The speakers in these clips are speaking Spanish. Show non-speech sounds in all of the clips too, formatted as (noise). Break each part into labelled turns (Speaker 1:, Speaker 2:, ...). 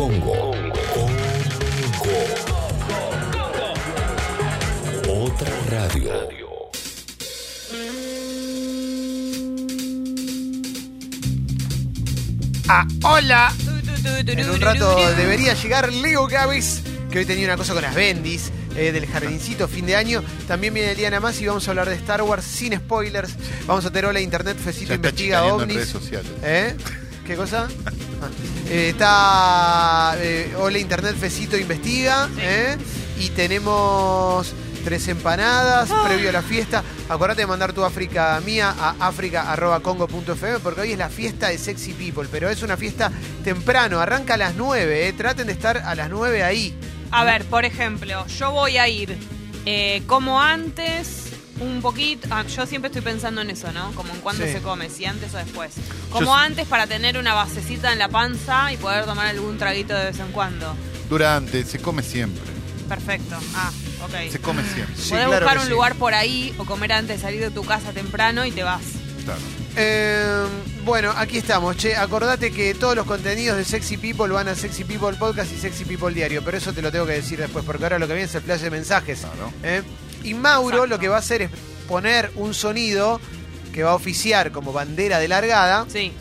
Speaker 1: Congo. Congo. Otra radio.
Speaker 2: Ah, hola. En un rato debería llegar Leo Gavis, que hoy tenía una cosa con las bendis eh, del jardincito fin de año. También viene Eliana más y vamos a hablar de Star Wars sin spoilers. Vamos a tener hola internet, Fecito
Speaker 3: Ya está
Speaker 2: investiga
Speaker 3: en
Speaker 2: ovnis.
Speaker 3: redes sociales.
Speaker 2: ¿Eh? ¿Qué cosa? Ah, (laughs) eh, está eh, Hola Internet Fecito Investiga. ¿eh? Y tenemos tres empanadas previo a la fiesta. Acordate de mandar tu África mía a africa.congo.fm porque hoy es la fiesta de Sexy People. Pero es una fiesta temprano, arranca a las 9. ¿eh? Traten de estar a las 9 ahí.
Speaker 4: A ver, por ejemplo, yo voy a ir como antes, un poquito. ah, yo siempre estoy pensando en eso, ¿no? Como en cuándo
Speaker 2: Sí.
Speaker 4: se come, si antes o después. Como
Speaker 3: Yo-
Speaker 4: antes para tener una basecita en la panza y poder tomar algún traguito de vez en cuando.
Speaker 3: Durante, se come siempre.
Speaker 4: Perfecto. Ah, ok.
Speaker 3: Se come siempre.
Speaker 2: Sí,
Speaker 4: Podés
Speaker 2: claro
Speaker 4: buscar un
Speaker 2: sí.
Speaker 4: lugar por ahí o comer antes de salir de tu casa temprano y te vas.
Speaker 3: Claro.
Speaker 2: Eh, bueno, aquí estamos, che. Acordate que todos los contenidos de Sexy People van a Sexy People Podcast y Sexy People Diario, pero eso te lo tengo que decir después, porque ahora lo que viene es el flash de mensajes.
Speaker 3: Claro.
Speaker 2: ¿eh? Y Mauro
Speaker 4: Exacto.
Speaker 2: lo que va a hacer es poner un sonido que va a oficiar como bandera de largada,
Speaker 4: Sí.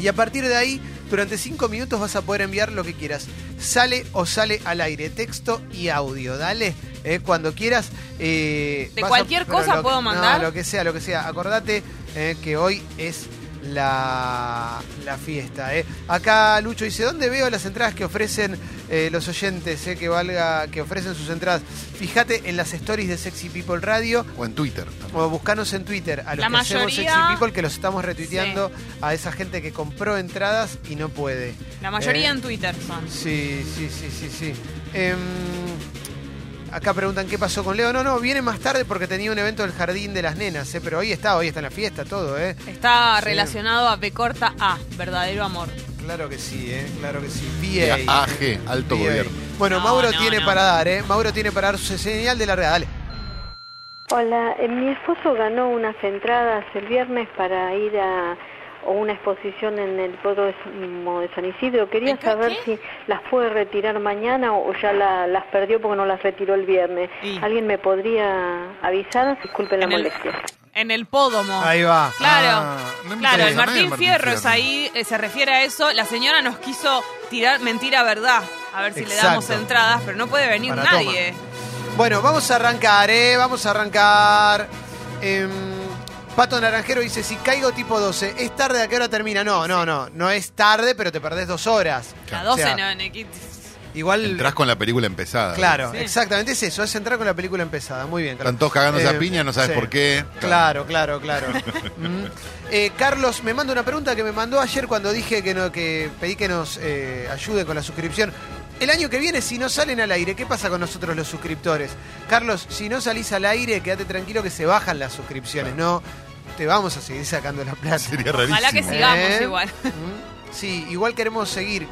Speaker 2: y a partir de ahí, durante cinco minutos vas a poder enviar lo que quieras. Sale o sale al aire, texto y audio, dale. eh, cuando quieras. eh,
Speaker 4: ¿De cualquier cosa
Speaker 2: lo-
Speaker 4: puedo
Speaker 2: no,
Speaker 4: mandar?
Speaker 2: lo que sea, lo que sea. Acordate eh, que hoy es la, la fiesta. Acá Lucho dice, ¿dónde veo las entradas que ofrecen eh, los oyentes? eh, que valga, que ofrecen sus entradas. Fíjate en las stories de Sexy People Radio
Speaker 3: O en Twitter. también.
Speaker 2: o buscanos en Twitter a los
Speaker 4: La
Speaker 2: que hacemos
Speaker 4: mayoría-
Speaker 2: Sexy People que los estamos retuiteando a esa gente que compró entradas y no puede.
Speaker 4: La mayoría
Speaker 2: Eh,
Speaker 4: en Twitter son.
Speaker 2: Sí, sí, sí, sí, sí. Em, acá preguntan qué pasó con Leo. No, no, viene más tarde porque tenía un evento del jardín de las nenas, ¿eh? pero hoy está, hoy está en la fiesta, todo, ¿eh?
Speaker 4: Está
Speaker 2: Sí.
Speaker 4: relacionado a B corta A, verdadero amor.
Speaker 2: Claro que sí, ¿eh? Claro que sí.
Speaker 3: AG, alto
Speaker 2: VA.
Speaker 3: gobierno.
Speaker 2: Bueno,
Speaker 4: No,
Speaker 2: Mauro
Speaker 4: no,
Speaker 2: tiene
Speaker 4: no.
Speaker 2: para dar, ¿eh? Mauro tiene para dar su señal de larga, dale.
Speaker 5: Hola, eh, mi esposo ganó unas entradas el viernes para ir a una exposición en el Hipódromo de San Isidro. Quería saber
Speaker 4: ¿Qué?
Speaker 5: si las puede retirar mañana o ya la- las perdió porque no las retiró el viernes. ¿Alguien me podría avisar? Disculpen la
Speaker 4: el-
Speaker 5: molestia.
Speaker 4: En el pódomo.
Speaker 2: Ahí va.
Speaker 4: Claro,
Speaker 3: Ah, no
Speaker 4: claro, el Martín, Fierro es ahí, eh, se refiere a eso. La señora nos quiso tirar mentira verdad, a ver si le damos entradas, pero no puede venir
Speaker 2: Para
Speaker 4: nadie.
Speaker 2: Bueno, vamos a arrancar, ¿eh? Vamos a arrancar. Em, Pato Naranjero dice, si caigo tipo 12, ¿es tarde a qué hora termina? No, no, no, no es tarde, pero te perdés dos horas.
Speaker 4: La
Speaker 2: O
Speaker 4: 12
Speaker 2: sea,
Speaker 4: no, en equi-
Speaker 2: Igual,
Speaker 3: Entrás con la película empezada.
Speaker 2: claro,
Speaker 4: Sí.
Speaker 2: exactamente es eso, es entrar con la película empezada. Muy bien,
Speaker 3: Están todos cagándose
Speaker 2: Eh,
Speaker 3: a piña, no sabes
Speaker 2: sí.
Speaker 3: por qué.
Speaker 2: Claro, claro, claro. (laughs) Mm. Eh, Carlos me manda una pregunta que me mandó ayer cuando dije que, no, que pedí que nos eh, ayude con la suscripción. El año que viene, si no salen al aire, ¿qué pasa con nosotros los suscriptores? Carlos, si no salís al aire, quédate tranquilo que se bajan las suscripciones, no te vamos a seguir sacando la plata.
Speaker 3: Sería rarísimo.
Speaker 4: Ojalá que sigamos
Speaker 2: ¿Eh?
Speaker 4: igual.
Speaker 2: Mm. Sí, igual queremos seguir.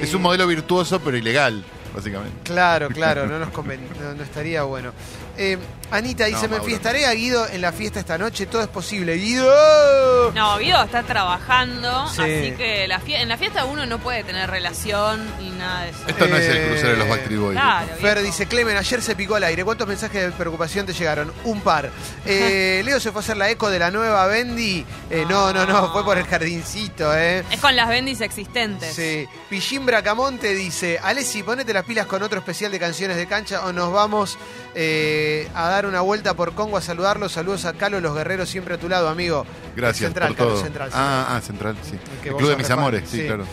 Speaker 3: Es un modelo virtuoso, pero ilegal, básicamente.
Speaker 2: Claro, claro, no nos conven- no, no estaría bueno. Eh, Anita dice,
Speaker 3: No,
Speaker 2: me
Speaker 3: Mauro.
Speaker 2: enfiestaré a Guido en la fiesta esta noche, todo es posible. ¡Guido!
Speaker 4: No, Guido está trabajando,
Speaker 2: Sí.
Speaker 4: así que la fie- en la fiesta uno no puede tener relación ni nada de eso.
Speaker 3: Esto no es el
Speaker 2: Eh,
Speaker 3: crucero de los Backstreet Boys.
Speaker 4: Claro,
Speaker 2: Fer dice, Clemen, ayer se picó al aire. ¿Cuántos mensajes de preocupación te llegaron? Un par. Eh, (laughs) Leo se fue a hacer la eco de la nueva Bendy. Eh, no, no, no, fue por el jardincito, ¿eh?
Speaker 4: Es con las bendis existentes.
Speaker 2: Sí. Pichín Bracamonte dice, Alessi, ponete las pilas con otro especial de canciones de cancha o nos vamos eh, a dar una vuelta por Congo a saludarlos. Saludos a Calo, los guerreros siempre a tu lado, amigo.
Speaker 3: Gracias
Speaker 2: Central,
Speaker 3: por
Speaker 2: Calo,
Speaker 3: todo.
Speaker 2: Central,
Speaker 3: ah, ah, Central, sí. El Club de mis amores, sí,
Speaker 2: sí.
Speaker 3: claro.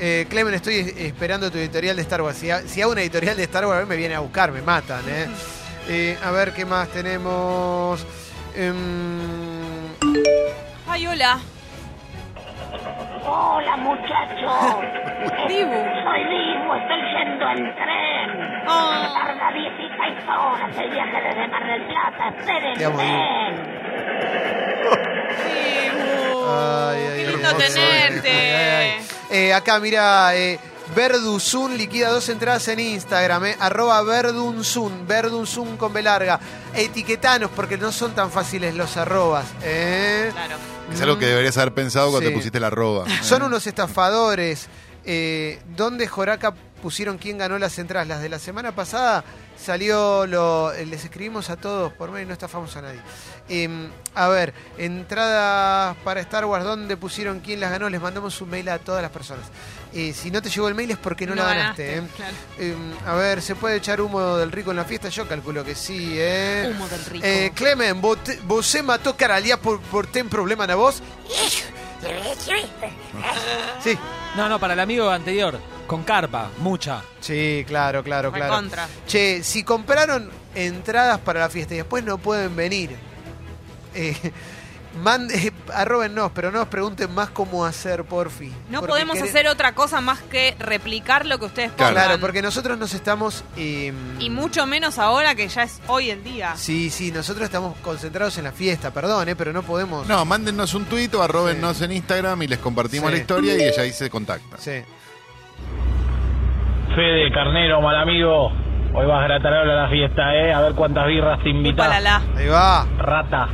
Speaker 2: Eh, Clemen, estoy es- esperando tu editorial de Star Wars. Si, ha- si hago una editorial de Star Wars, me viene a buscar, me matan. ¿eh? Eh, a ver qué más tenemos. Em,
Speaker 4: Ay, hola.
Speaker 6: Hola muchachos, (laughs)
Speaker 4: Dibu.
Speaker 6: soy Dibu, estoy yendo en tren.
Speaker 4: Oh.
Speaker 6: Tarda 16 horas el viaje desde Mar del Plata, espérenme.
Speaker 4: Dibu.
Speaker 2: Ay, ay,
Speaker 4: Qué lindo
Speaker 2: hermoso.
Speaker 4: tenerte.
Speaker 2: Eh, acá, mira, eh, Verduzun liquida dos entradas en Instagram, eh, arroba Verdunzun, Verdunzun con B larga. Etiquetanos porque no son tan fáciles los arrobas. eh.
Speaker 4: Claro.
Speaker 3: Es algo que deberías haber pensado cuando
Speaker 2: Sí.
Speaker 3: te pusiste la roba.
Speaker 2: Son unos estafadores. Eh, ¿Dónde Joraca pusieron quién ganó las entradas? Las de la semana pasada salió lo. eh, Les escribimos a todos por mail, no estafamos a nadie. Em, a ver, entradas para Star Wars, ¿dónde pusieron quién las ganó? Les mandamos un mail a todas las personas. Eh, si no te llegó el mail es porque no, la ganaste. ¿eh?
Speaker 4: claro.
Speaker 2: Em, a ver, ¿se puede echar humo del rico en la fiesta? Yo calculo que sí, ¿eh?
Speaker 4: Humo del rico.
Speaker 2: Eh, Clemen, vos, se mató Caralía por, por ten problema na vos. Sí,
Speaker 7: No, no, para el amigo anterior, con carpa, mucha.
Speaker 2: sí, claro, claro, claro.
Speaker 4: Recontra.
Speaker 2: Che, si compraron entradas para la fiesta y después no pueden venir, eh, mande, (laughs) arróbennos, pero no nos pregunten más cómo hacer, porfi.
Speaker 4: No
Speaker 2: Porque
Speaker 4: podemos
Speaker 2: quere-
Speaker 4: hacer otra cosa más que replicar lo que ustedes
Speaker 3: Claro.
Speaker 4: pongan.
Speaker 2: Claro, porque nosotros nos estamos... eh,
Speaker 4: Y mucho menos ahora que ya es hoy el día.
Speaker 2: Sí, sí, nosotros estamos concentrados en la fiesta, perdón, eh, pero no podemos...
Speaker 3: No, mándennos un tuit o arrobennos en Instagram y les compartimos
Speaker 2: Sí.
Speaker 3: la historia y ella ahí se contacta.
Speaker 2: Sí.
Speaker 8: Fede Carnero, mal amigo. Hoy vas gratarola a la fiesta, ¿eh? A ver cuántas birras te invitas.
Speaker 4: la.
Speaker 2: Ahí va.
Speaker 8: Rata.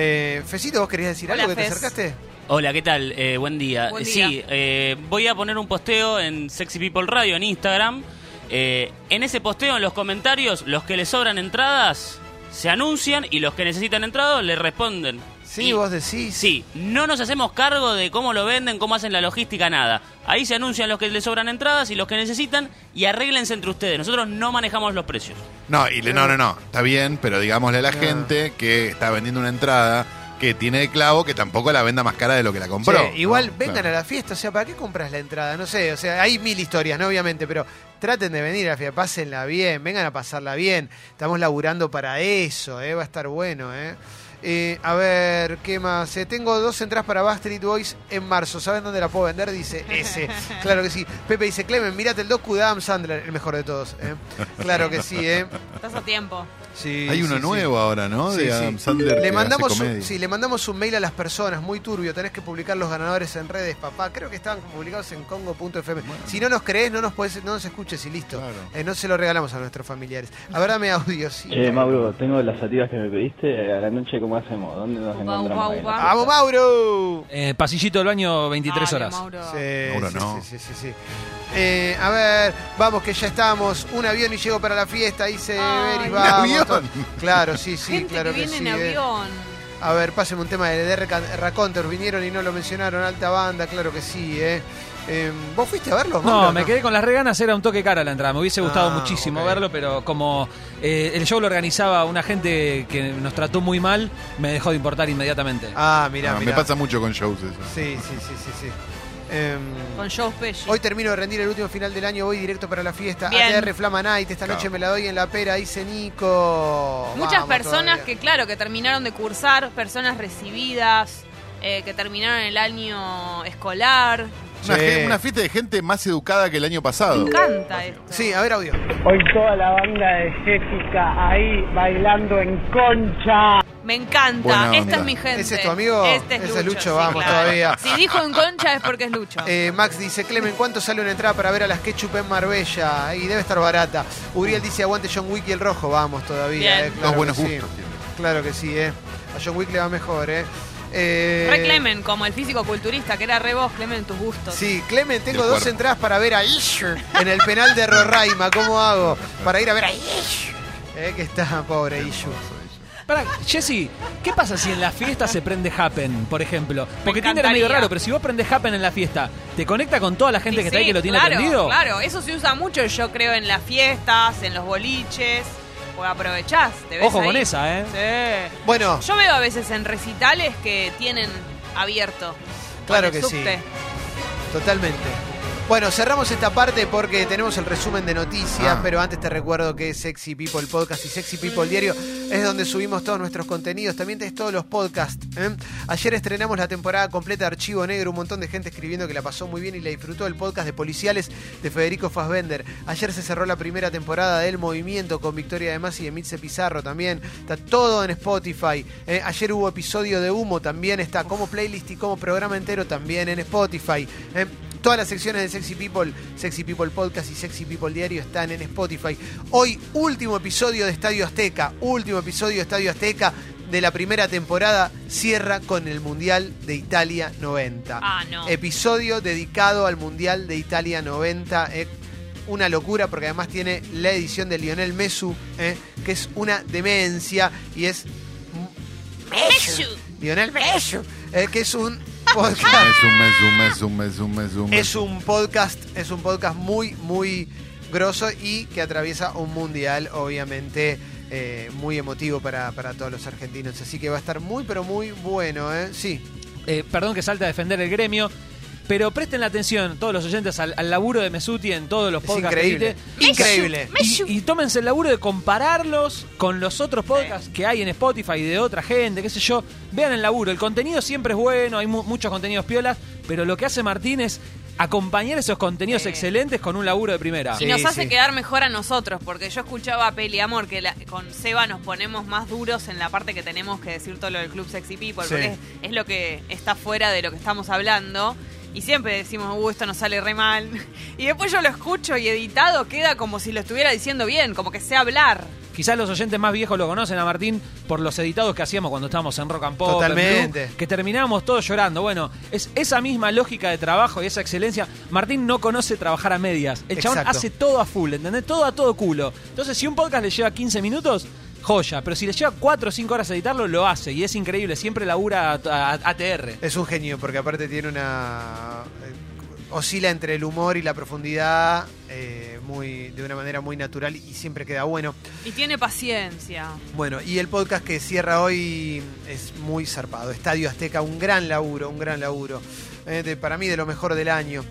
Speaker 2: Eh, Fecito, ¿vos querías decir
Speaker 4: Hola,
Speaker 2: algo que te acercaste?
Speaker 9: Hola, ¿qué tal? Eh, buen día.
Speaker 4: Buen día.
Speaker 9: Sí, eh, voy a poner un posteo en Sexy People Radio en Instagram. Eh, en ese posteo, en los comentarios, los que les sobran entradas se anuncian y los que necesitan entradas le responden.
Speaker 2: Sí,
Speaker 9: Y-
Speaker 2: vos decís.
Speaker 9: Sí, no nos hacemos cargo de cómo lo venden, cómo hacen la logística, nada. Ahí se anuncian los que les sobran entradas y los que necesitan y arréglense entre ustedes. Nosotros no manejamos los precios.
Speaker 3: No, y le, no, no, no, está bien, pero digámosle a la gente que está vendiendo una entrada que tiene de clavo que tampoco la venda más cara de lo que la compró.
Speaker 2: Che, igual
Speaker 3: ¿no?
Speaker 2: vengan
Speaker 3: Claro.
Speaker 2: a la fiesta, o sea, ¿para qué compras la entrada? No sé, o sea, hay mil historias, ¿no? Obviamente, pero traten de venir a la fiesta, pásenla bien, vengan a pasarla bien. Estamos laburando para eso, ¿eh? Va a estar bueno, ¿eh? Eh, a ver, ¿qué más? Eh, tengo dos entradas para Backstreet Boys en marzo. ¿Saben dónde la puedo vender? Dice ese. (laughs) Claro que sí. Pepe dice, Clemen, mirate el docu de Adam Sandler, el mejor de todos. ¿eh? Claro que sí, ¿eh?
Speaker 4: Estás a tiempo.
Speaker 2: Sí,
Speaker 3: Hay uno
Speaker 2: sí, sí.
Speaker 3: nuevo ahora, ¿no? De
Speaker 2: sí.
Speaker 3: Adam Sandler.
Speaker 2: Le mandamos, un, sí, le mandamos un mail a las personas, muy turbio. Tenés que publicar los ganadores en redes, papá. Creo que estaban publicados en congo.fm. Si no nos crees, no nos podés, no nos escuches y listo.
Speaker 3: Claro.
Speaker 2: Eh, no se lo regalamos a nuestros familiares. A ver, dame audio, sí.
Speaker 10: Che, Mauro, tengo las sativas que me pediste. A la noche, ¿cómo hacemos? ¿Dónde nos encontramos?
Speaker 4: upa.
Speaker 2: ¡Vamos, Mauro!
Speaker 7: Eh, pasillito del baño, 23
Speaker 4: Dale,
Speaker 7: horas.
Speaker 4: Mauro.
Speaker 2: Sí,
Speaker 3: Mauro,
Speaker 2: sí,
Speaker 3: no.
Speaker 2: sí, sí, sí, sí. Eh, a ver, vamos que ya estamos. Un avión y llego para la fiesta, dice
Speaker 4: Ay,
Speaker 2: Beri,
Speaker 4: ¿un
Speaker 2: vamos. (laughs) Claro, sí, sí,
Speaker 4: Gente
Speaker 2: claro
Speaker 4: que
Speaker 2: que,
Speaker 4: viene
Speaker 2: sí.
Speaker 4: en
Speaker 2: eh.
Speaker 4: avión.
Speaker 2: A ver, pásenme un tema de DR Raconter. Vinieron y no lo mencionaron. Alta banda, claro que sí, ¿eh? Eh, ¿Vos fuiste a verlos?
Speaker 7: No,
Speaker 2: Mauro,
Speaker 7: me quedé con las reganas, era un toque cara la entrada. Me hubiese gustado
Speaker 2: Ah,
Speaker 7: muchísimo verlo, pero como eh, el show lo organizaba una gente que nos trató muy mal, me dejó de importar inmediatamente.
Speaker 2: Ah, mirá,
Speaker 3: Ah,
Speaker 2: mirá.
Speaker 3: me pasa mucho con shows eso.
Speaker 2: Sí, sí, sí, sí, sí. Em,
Speaker 4: Con Joe Pesci.
Speaker 2: hoy termino de rendir el último final del año, voy directo para la fiesta.
Speaker 4: Bien.
Speaker 2: ATR Flama Night, esta noche me la doy en la pera, dice Nico.
Speaker 4: Muchas
Speaker 2: Vamos
Speaker 4: personas
Speaker 2: todavía.
Speaker 4: que, claro, que terminaron de cursar, personas recibidas, eh, que terminaron el año escolar.
Speaker 3: Una,
Speaker 2: Sí.
Speaker 3: ge- una fiesta de gente más educada que el año pasado.
Speaker 4: Me encanta esto.
Speaker 2: Sí, a ver audio.
Speaker 8: Hoy toda la banda de Jessica ahí bailando en concha.
Speaker 4: Me encanta.
Speaker 3: Buena
Speaker 4: Esta
Speaker 3: onda.
Speaker 4: es mi gente.
Speaker 2: ¿Ese es tu amigo?
Speaker 4: Este es
Speaker 2: Ese
Speaker 4: Lucho.
Speaker 2: es Lucho,
Speaker 4: sí,
Speaker 2: vamos
Speaker 4: claro.
Speaker 2: todavía.
Speaker 4: Si dijo en concha es porque es Lucho.
Speaker 2: Eh, Max dice, Clemen, ¿cuánto sale una entrada para ver a las Ketchup en Marbella? Y debe estar barata. Uriel dice, aguante John Wick y el rojo. Vamos todavía,
Speaker 4: Bien.
Speaker 2: eh, claro
Speaker 3: Dos buenos
Speaker 2: que sí.
Speaker 3: gustos. tiene.
Speaker 2: Claro que sí, eh. A John Wick le va mejor, eh. Eh,
Speaker 4: Re Clemen, como el físico culturista, que era re vos, Clemen, tus gustos.
Speaker 2: Sí, Clemen, tengo dos entradas para ver a Isher en el penal de Roraima. ¿Cómo hago? Para ir a ver a Isher. Eh, que está pobre Isher.
Speaker 7: Pará, Jessy, ¿qué pasa si en la fiesta se prende Happen, por ejemplo? Porque Tinder es medio raro, pero si vos prendes Happen en la fiesta, ¿te conecta con toda la gente
Speaker 4: Y
Speaker 7: que está ahí que lo tiene
Speaker 4: claro,
Speaker 7: prendido?
Speaker 4: Claro, eso se usa mucho, yo creo, en las fiestas, en los boliches. Pues aprovechás, te ves
Speaker 7: Ojo con
Speaker 4: ahí.
Speaker 7: esa, ¿eh?
Speaker 4: Sí.
Speaker 2: Bueno,
Speaker 4: Yo veo a veces en recitales que tienen abierto.
Speaker 2: Claro
Speaker 4: con
Speaker 2: que sí.
Speaker 4: subte.
Speaker 2: Totalmente. Bueno, cerramos esta parte porque tenemos el resumen de noticias,
Speaker 3: Ah.
Speaker 2: pero antes te recuerdo que Sexy People Podcast y Sexy People Diario es donde subimos todos nuestros contenidos. También tenés todos los podcasts. ¿eh? Ayer estrenamos la temporada completa de Archivo Negro, un montón de gente escribiendo que la pasó muy bien y la disfrutó el podcast de policiales de Federico Fassbender. Ayer se cerró la primera temporada del Movimiento con Victoria de Masi y Emilce Pizarro también. Está todo en Spotify. ¿eh? Ayer hubo episodio de Humo, también está como playlist y como programa entero también en Spotify. ¿eh? Todas las secciones de Sexy People, Sexy People Podcast y Sexy People Diario están en Spotify. Hoy, último episodio de Estadio Azteca. Último episodio de Estadio Azteca. de la primera temporada cierra con el Mundial de Italia 90.
Speaker 4: Ah, no.
Speaker 2: Episodio dedicado al Mundial de Italia 90. eh, una locura porque además tiene la edición de Lionel Messi, eh, que es una demencia y es
Speaker 4: Messi.
Speaker 2: Lionel Messi, eh, que es un podcast.
Speaker 3: Es un mes, un mes, un mes, un mes, un mes.
Speaker 2: Es un podcast, es un podcast muy, muy grosso y que atraviesa un mundial, obviamente, eh, muy emotivo para, para todos los argentinos. Así que va a estar muy, pero muy bueno, ¿eh? Sí.
Speaker 7: Eh, perdón que salte a defender el gremio, pero presten la atención todos los oyentes al, al laburo de Mesuti en todos los
Speaker 2: Es
Speaker 7: podcasts.
Speaker 2: increíble.
Speaker 7: que edite.
Speaker 2: Increíble.
Speaker 7: Y, y tómense el laburo de compararlos con los otros podcasts que hay en Spotify de otra gente, qué sé yo. Vean el laburo. El contenido siempre es bueno, hay mu- muchos contenidos piolas, pero lo que hace Martín es acompañar esos contenidos
Speaker 4: Sí.
Speaker 7: excelentes con un laburo de primera.
Speaker 4: Y
Speaker 2: Sí,
Speaker 4: nos hace
Speaker 2: sí.
Speaker 4: quedar mejor a nosotros, porque yo escuchaba a Peli Amor que la- con Seba nos ponemos más duros en la parte que tenemos que decir todo lo del Club Sexy People,
Speaker 2: Sí.
Speaker 4: porque es, es lo que está fuera de lo que estamos hablando. Y siempre decimos, uh, esto nos sale re mal. (laughs) Y después yo lo escucho y editado queda como si lo estuviera diciendo bien, como que sé hablar.
Speaker 7: Quizás los oyentes más viejos lo conocen a Martín por los editados que hacíamos cuando estábamos en Rock and Pop. en
Speaker 2: Totalmente.
Speaker 7: Blue, que terminábamos todos llorando. Bueno, es esa misma lógica de trabajo y esa excelencia. Martín no conoce trabajar a medias. El chabón
Speaker 2: Exacto.
Speaker 7: hace todo a full, ¿entendés? Todo a todo culo. Entonces, si un podcast le lleva 15 minutos, joya. Pero si le lleva 4 o 5 horas editarlo, lo hace. Y es increíble. Siempre labura a- a- ATR.
Speaker 2: Es un genio porque aparte tiene una... eh, oscila entre el humor y la profundidad eh, muy, de una manera muy natural y siempre queda bueno.
Speaker 4: Y tiene paciencia.
Speaker 2: Bueno, y el podcast que cierra hoy es muy zarpado. Estadio Azteca, un gran laburo, un gran laburo. Eh, de- para mí de lo mejor del año.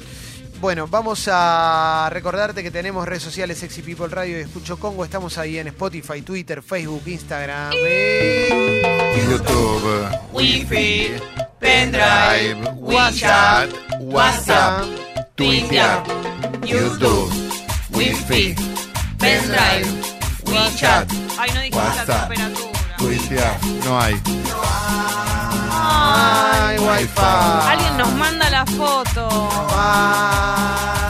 Speaker 2: Bueno, vamos a recordarte que tenemos redes sociales Sexy People Radio y Escucho Congo. Estamos ahí en Spotify, Twitter, Facebook, Instagram. eh,
Speaker 3: YouTube,
Speaker 4: Wi-Fi,
Speaker 3: pendrive, WhatsApp, WhatsApp, Twitter, YouTube, Wi-Fi,
Speaker 4: pendrive,
Speaker 3: WeChat,
Speaker 4: Ay, no dijiste la
Speaker 3: WhatsApp,
Speaker 4: temperatura.
Speaker 3: Twitter. No hay.
Speaker 2: Ay, Wi-Fi.
Speaker 4: Alguien nos manda la foto.
Speaker 2: Ay,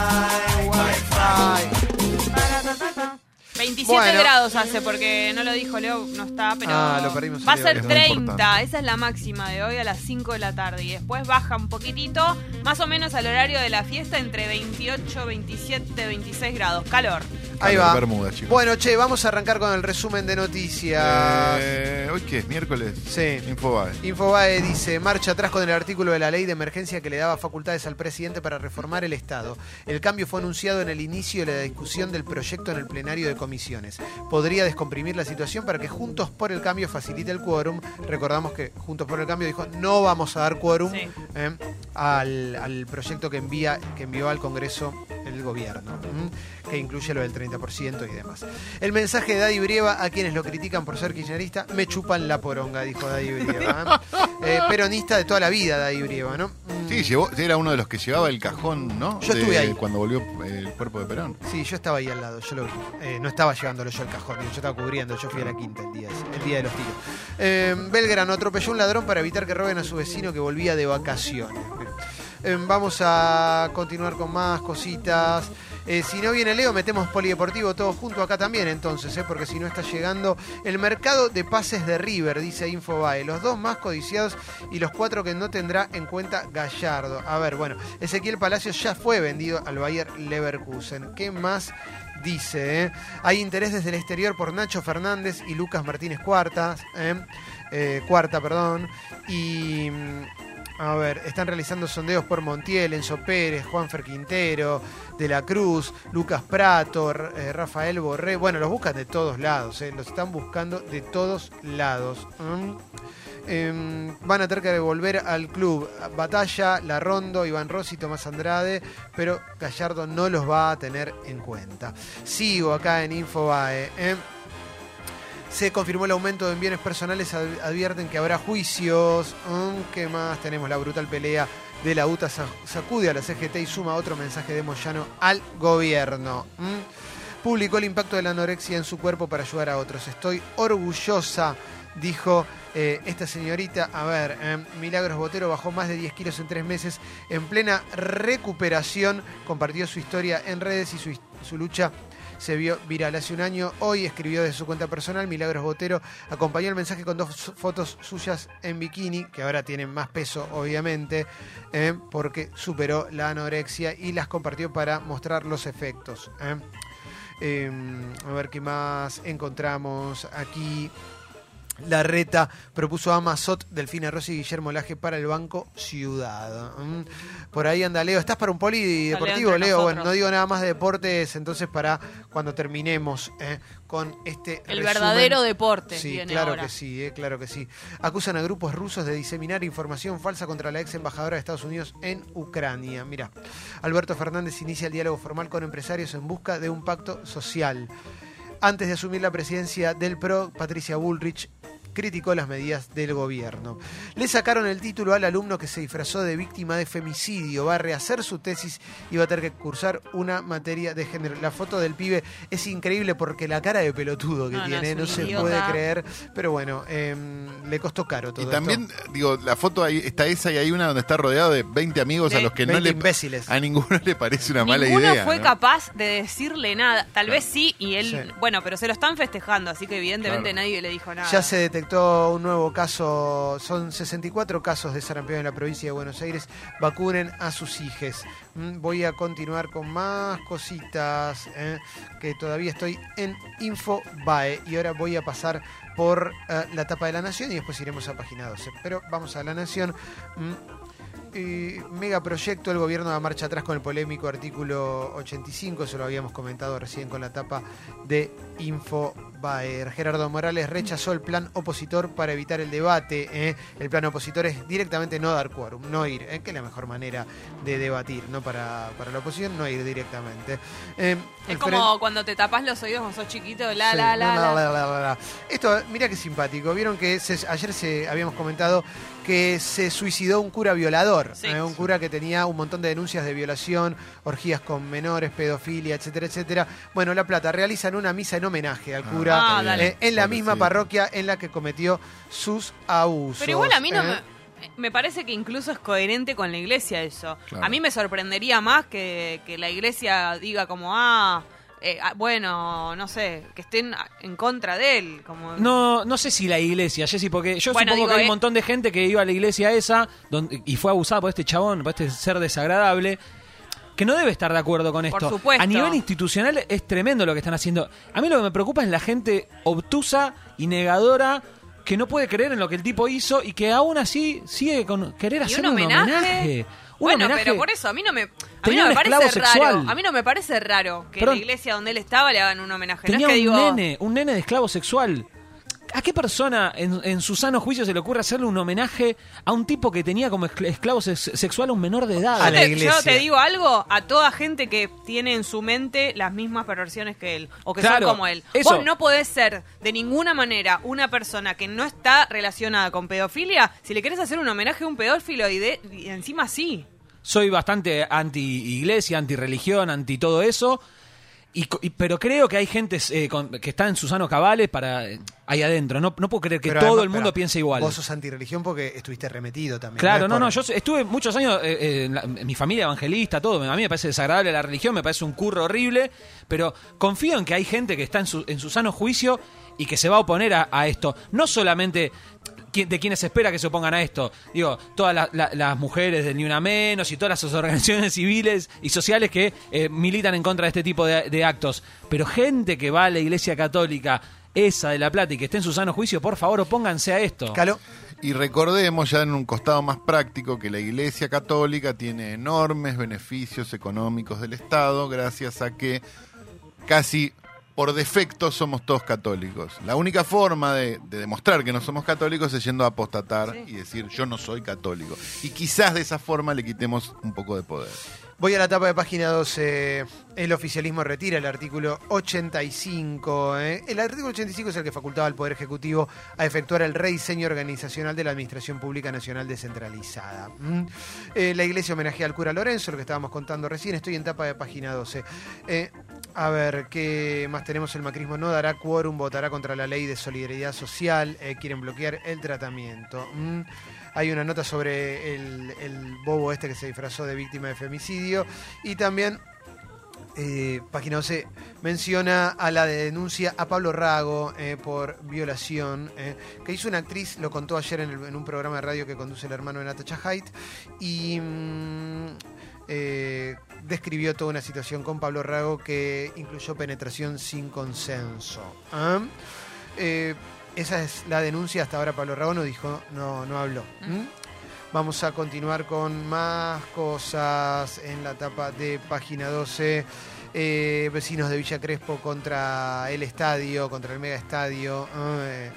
Speaker 4: 27
Speaker 2: Bueno.
Speaker 4: grados hace porque no lo dijo Leo, no está, pero
Speaker 2: Ah, lo perdimos
Speaker 4: va a ser
Speaker 3: es muy
Speaker 4: 30,
Speaker 3: importante.
Speaker 4: esa es la máxima de hoy a las 5 de la tarde y después baja un poquitito, más o menos al horario de la fiesta entre 28, 27, 26 grados, calor.
Speaker 2: Ahí va.
Speaker 3: Bermuda, chicos.
Speaker 2: Bueno, che, vamos a arrancar con el resumen de noticias.
Speaker 3: Eh, ¿Hoy qué es? ¿Miércoles?
Speaker 2: Sí.
Speaker 3: Infobae.
Speaker 2: Infobae dice, marcha atrás con el artículo de la ley de emergencia que le daba facultades al presidente para reformar el Estado. El cambio fue anunciado en el inicio de la discusión del proyecto en el plenario de comisiones. Podría descomprimir la situación para que Juntos por el Cambio facilite el quórum. Recordamos que Juntos por el Cambio dijo, no vamos a dar quórum
Speaker 4: Sí.
Speaker 2: eh, al, al proyecto que, envía, que envió al Congreso el gobierno, ¿m? que incluye lo del 30% y demás. El mensaje de Daddy Brieva a quienes lo critican por ser kirchnerista, me chupan la poronga, dijo Daddy Brieva. ¿eh? (laughs) Eh, peronista de toda la vida, Daddy Brieva, ¿no?
Speaker 3: Sí, llevó, era uno de los que llevaba el cajón, ¿no?
Speaker 2: Yo estuve ahí.
Speaker 3: Cuando volvió eh, el cuerpo de Perón.
Speaker 2: Sí, yo estaba ahí al lado, yo lo vi. Eh, no estaba llevándolo yo al cajón, yo estaba cubriendo, yo fui a la quinta el día, el día de los tiros. Eh, Belgrano atropelló un ladrón para evitar que roben a su vecino que volvía de vacaciones. Eh, vamos a continuar con más cositas. Eh, si no viene Leo, metemos polideportivo todo junto acá también, entonces, eh, porque si no está llegando el mercado de pases de River, dice Infobae. Los dos más codiciados y los cuatro que no tendrá en cuenta Gallardo. A ver, bueno, Ezequiel Palacios ya fue vendido al Bayer Leverkusen. ¿Qué más? Dice, eh? hay interés desde el exterior por Nacho Fernández y Lucas Martínez Cuartas, Cuarta, perdón, y mm, a ver, están realizando sondeos por Montiel, Enzo Pérez, Juanfer Quintero, De la Cruz, Lucas Prato, eh, Rafael Borré. Bueno, los buscan de todos lados, eh, los están buscando de todos lados. ¿m? Em, van a tener que devolver al club Batalla, La Rondo, Iván Rossi, Tomás Andrade, pero Gallardo no los va a tener en cuenta. Sigo acá en Infobae. Se confirmó el aumento en bienes personales, ad- advierten que habrá juicios. Mm, ¿Qué más? Tenemos la brutal pelea de la UTA sa- sacude a la CGT y suma otro mensaje de Moyano al gobierno. Mm. Publicó el impacto de la anorexia en su cuerpo para ayudar a otros. Estoy orgullosa, dijo eh, esta señorita. A ver, eh, Milagros Botero bajó más de 10 kilos en tres meses en plena recuperación. Compartió su historia en redes y su, su lucha se vio viral hace un año. Hoy escribió desde su cuenta personal, Milagros Botero acompañó el mensaje con dos fotos suyas en bikini, que ahora tienen más peso, obviamente, eh, porque superó la anorexia y las compartió para mostrar los efectos. eh. Eh, a ver qué más encontramos aquí. La reta propuso a Mazot, Delfina Rossi y Guillermo Laje para el Banco Ciudad. Mm. Por ahí anda Leo. ¿Estás para un polideportivo,
Speaker 4: entre
Speaker 2: Leo? Bueno, no digo nada más de deportes, entonces para cuando terminemos eh, con este
Speaker 4: El
Speaker 2: resumen.
Speaker 4: verdadero deporte
Speaker 2: Sí,
Speaker 4: viene
Speaker 2: claro
Speaker 4: ahora.
Speaker 2: que sí, eh, claro que sí. Acusan a grupos rusos de diseminar información falsa contra la ex embajadora de Estados Unidos en Ucrania. Mira, Alberto Fernández inicia el diálogo formal con empresarios en busca de un pacto social. Antes de asumir la presidencia del PRO, Patricia Bullrich criticó las medidas del gobierno. Le sacaron el título al alumno que se disfrazó de víctima de femicidio. Va a rehacer su tesis y va a tener que cursar una materia de género. La foto del pibe es increíble porque la cara de pelotudo que
Speaker 4: No,
Speaker 2: tiene no, se
Speaker 4: idiota.
Speaker 2: puede creer. Pero bueno, em, le costó caro todo
Speaker 3: Y también,
Speaker 2: esto.
Speaker 3: digo, la foto ahí está esa y hay una donde está rodeado de 20 amigos a los que no
Speaker 2: 20
Speaker 3: le
Speaker 2: imbéciles.
Speaker 3: a ninguno (laughs) le parece una mala
Speaker 4: Ninguno
Speaker 3: idea.
Speaker 4: fue
Speaker 3: ¿no?
Speaker 4: capaz de decirle nada. Tal vez sí, y él,
Speaker 2: Sí.
Speaker 4: bueno, pero se lo están festejando, así que evidentemente
Speaker 3: Claro.
Speaker 4: nadie le dijo nada.
Speaker 2: Ya se detectó un nuevo caso, son 64 casos de sarampión en la provincia de Buenos Aires. Vacunen a sus hijes. Mm, Voy a continuar con más cositas, eh, que todavía estoy en Infobae y ahora voy a pasar por eh, la tapa de la Nación y después iremos a página 12. Pero vamos a la Nación. Eh, megaproyecto, el gobierno da marcha atrás con el polémico artículo 85, eso lo habíamos comentado recién con la tapa de Infobaer. Gerardo Morales rechazó el plan opositor para evitar el debate. ¿eh? El plan opositor es directamente no dar quórum, no ir, ¿eh? que es la mejor manera de debatir, no para, para la oposición, no ir directamente. Eh,
Speaker 4: Es como cuando te tapas los oídos cuando sos chiquito, la,
Speaker 2: Sí,
Speaker 4: la, la,
Speaker 2: no,
Speaker 4: la.
Speaker 2: la, la, la, la. Esto, mira qué simpático. Vieron que se- ayer se habíamos comentado que se suicidó un cura violador,
Speaker 4: Sí.
Speaker 2: ¿eh? un cura que tenía un montón de denuncias de violación, orgías con menores, pedofilia, etcétera, etcétera. Bueno, La Plata realizan una misa en homenaje al
Speaker 3: Ah,
Speaker 2: cura
Speaker 4: Ah, dale.
Speaker 2: eh, en la misma parroquia en la que cometió sus abusos.
Speaker 4: Pero igual a mí no
Speaker 2: ¿eh?
Speaker 4: me... Me parece que incluso es coherente con la iglesia eso.
Speaker 3: Claro.
Speaker 4: A mí me sorprendería más que, que la iglesia diga como, ah, eh, ah, bueno, no sé, que estén en contra de él. Como...
Speaker 7: No, no sé si la iglesia, Jessy, porque yo
Speaker 4: Bueno,
Speaker 7: supongo
Speaker 4: digo,
Speaker 7: que hay
Speaker 4: eh.
Speaker 7: un montón de gente que iba a la iglesia esa donde, y fue abusada por este chabón, por este ser desagradable, que no debe estar de acuerdo con
Speaker 4: Por
Speaker 7: esto.
Speaker 4: supuesto.
Speaker 7: A nivel institucional es tremendo lo que están haciendo. A mí lo que me preocupa es la gente obtusa y negadora que no puede creer en lo que el tipo hizo y que aún así sigue con querer
Speaker 4: ¿Y
Speaker 7: hacer
Speaker 4: un homenaje?
Speaker 7: homenaje. Un
Speaker 4: bueno,
Speaker 7: homenaje-
Speaker 4: pero por eso a mí no me, a mí no me parece raro. A mí no me parece raro que
Speaker 7: Perdón.
Speaker 4: en la iglesia donde él estaba le hagan un homenaje.
Speaker 7: Tenía
Speaker 4: no es que
Speaker 7: un
Speaker 4: digo,
Speaker 7: nene, un nene de esclavo sexual. ¿A qué persona en, en su sano juicio se le ocurre hacerle un homenaje a un tipo que tenía como escl- esclavo sex- sexual a un menor de edad?
Speaker 2: A la
Speaker 4: Yo te-
Speaker 2: iglesia.
Speaker 4: Yo te digo algo, a toda gente que tiene en su mente las mismas perversiones que él, o que
Speaker 7: Claro,
Speaker 4: son como él.
Speaker 7: eso.
Speaker 4: Vos no podés ser de ninguna manera una persona que no está relacionada con pedofilia si le querés hacer un homenaje a un pedófilo y, de, y encima sí.
Speaker 7: Soy bastante anti-iglesia, anti-religión, anti todo eso. Y, pero creo que hay gente eh, con- que está en sus sanos cabales para eh, ahí adentro. No, no puedo creer que
Speaker 2: Pero
Speaker 7: todo
Speaker 2: además,
Speaker 7: el mundo piense igual.
Speaker 2: Vos sos antirreligión porque estuviste remetido también.
Speaker 7: Claro, no, no, yo estuve muchos años eh, en, la- en mi familia evangelista, todo. A mí me parece desagradable la religión, me parece un curro horrible, pero confío en que hay gente que está en su, en su sano juicio y que se va a oponer a, a esto. No solamente de quienes se espera que se opongan a esto. Digo, todas la- la- las mujeres del Ni Una Menos y todas las organizaciones civiles y sociales que eh, militan en contra de este tipo de, actos. Pero gente que va a la iglesia católica, esa de La Plata, y que esté en su sano juicio, por favor, opónganse a esto.
Speaker 3: Y recordemos ya en un costado más práctico que la Iglesia Católica tiene enormes beneficios económicos del Estado gracias a que casi por defecto somos todos católicos. La única forma de, de demostrar que no somos católicos es yendo a apostatar y decir yo no soy católico. Y quizás de esa forma le quitemos un poco de poder.
Speaker 2: Voy a la tapa de página 12. El oficialismo retira el artículo 85. ¿eh? El artículo 85 es el que facultaba al Poder Ejecutivo a efectuar el rediseño organizacional de la Administración Pública Nacional Descentralizada. ¿Mm? Eh, la iglesia homenajea al cura Lorenzo, lo que estábamos contando recién. Estoy en tapa de página 12. Eh, a ver, ¿qué más tenemos? El macrismo no dará quórum, votará contra la ley de solidaridad social. eh, quieren bloquear el tratamiento. ¿Mm? Hay una nota sobre el, bobo este que se disfrazó de víctima de femicidio. Y también, eh, página 12, menciona a la denuncia a Pablo Rago eh, por violación, que hizo una actriz, lo contó ayer en un programa de radio que conduce el hermano de Natacha Haidt, y mm, eh, describió toda una situación con Pablo Rago que incluyó penetración sin consenso. ¿ah? Eh, esa es la denuncia, hasta ahora Pablo Rago no dijo, no, no habló. ¿m? Vamos a continuar con más cosas en la etapa de página 12. Eh, vecinos de Villa Crespo contra el estadio, contra el mega estadio. eh,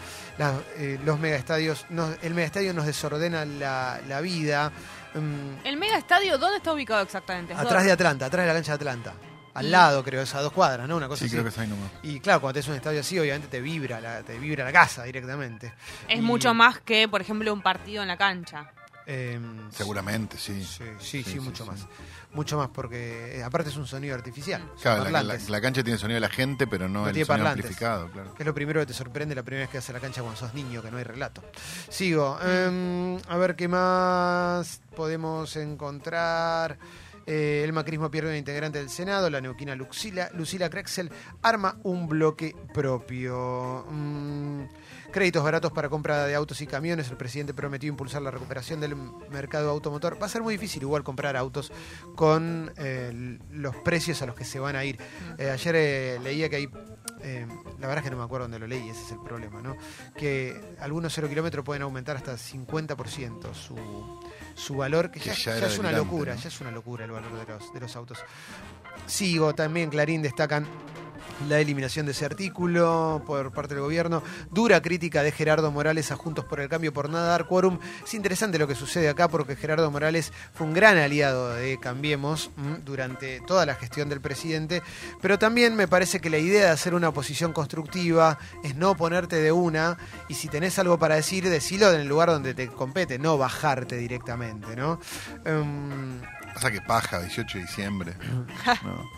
Speaker 2: eh, los mega estadios, nos- el mega estadio nos desordena la, la vida. Mm,
Speaker 4: ¿El mega estadio dónde está ubicado exactamente?
Speaker 2: atrás de Atlanta, atrás de la cancha de Atlanta. Al lado, creo, es a dos cuadras, ¿no? Una cosa
Speaker 3: Sí,
Speaker 2: así.
Speaker 3: creo que es ahí nomás.
Speaker 2: Y claro, cuando tenés un estadio así, obviamente te vibra la, te vibra la casa directamente.
Speaker 4: Es
Speaker 2: Y-
Speaker 4: mucho más que, por ejemplo, un partido en la cancha.
Speaker 2: Em,
Speaker 3: Seguramente, sí.
Speaker 2: Sí, sí, sí, mucho más. Mucho más porque eh, aparte es un sonido artificial.
Speaker 3: Claro, la, la-
Speaker 2: parlantes,
Speaker 3: la cancha tiene sonido de la gente, pero no,
Speaker 2: No
Speaker 3: el
Speaker 2: tiene
Speaker 3: sonido
Speaker 2: parlantes.
Speaker 3: amplificado, claro.
Speaker 2: Que es lo primero que te sorprende la primera vez que vas a la cancha cuando sos niño, que no hay relato. Sigo. em, a ver qué más podemos encontrar. Eh, el macrismo pierde un integrante del Senado, la neuquina Lucila, Lucila Krexel arma un bloque propio. Mm, créditos baratos para compra de autos y camiones. El presidente prometió impulsar la recuperación del mercado automotor. Va a ser muy difícil igual comprar autos con eh, los precios a los que se van a ir. Eh, ayer leía que hay eh, la verdad es que no me acuerdo dónde lo leí, ese es el problema, ¿no? Que algunos cero kilómetros pueden aumentar hasta 50% su, su valor, que,
Speaker 3: Que
Speaker 2: ya,
Speaker 3: ya
Speaker 2: ya
Speaker 3: era
Speaker 2: es una locura,
Speaker 3: ¿no?
Speaker 2: ya es una locura el valor de los, de los autos. Sigo, también Clarín destacan la eliminación de ese artículo por parte del gobierno. Dura crítica de Gerardo Morales a Juntos por el Cambio por nada dar quórum. Es interesante lo que sucede acá porque Gerardo Morales fue un gran aliado de Cambiemos mm, durante toda la gestión del presidente, pero también me parece que la idea de hacer una oposición constructiva es no ponerte de una y si tenés algo para decir, decilo en el lugar donde te compete, no bajarte directamente, ¿no? Em,
Speaker 3: Pasa que paja, 18 de diciembre. (laughs) No,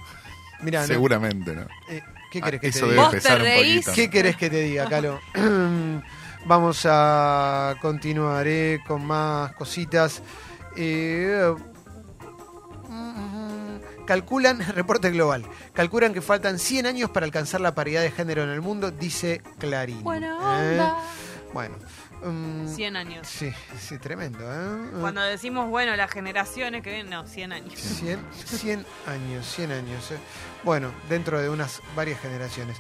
Speaker 2: Mirá, ¿no?
Speaker 3: Seguramente, ¿no?
Speaker 2: Eh, ¿Qué
Speaker 3: Ah,
Speaker 2: querés que
Speaker 3: eso
Speaker 2: te
Speaker 3: debe
Speaker 2: diga?
Speaker 4: ¿Vos te
Speaker 3: pesar un
Speaker 4: reís?
Speaker 3: poquito.
Speaker 2: ¿Qué querés que te diga, Calo? (clears throat) Vamos a continuar eh, con más cositas. Eh, mm, calculan, (laughs) reporte global, calculan que faltan 100 años para alcanzar la paridad de género en el mundo, dice Clarín.
Speaker 4: Buena
Speaker 2: ¿eh?
Speaker 4: onda.
Speaker 2: Bueno. Mm,
Speaker 4: 100 años.
Speaker 2: Sí, sí, tremendo. ¿eh?
Speaker 4: Cuando decimos, bueno, las generaciones que vienen, no, 100 años.
Speaker 2: 100, 100 años, 100 años. eh. Bueno, dentro de unas varias generaciones.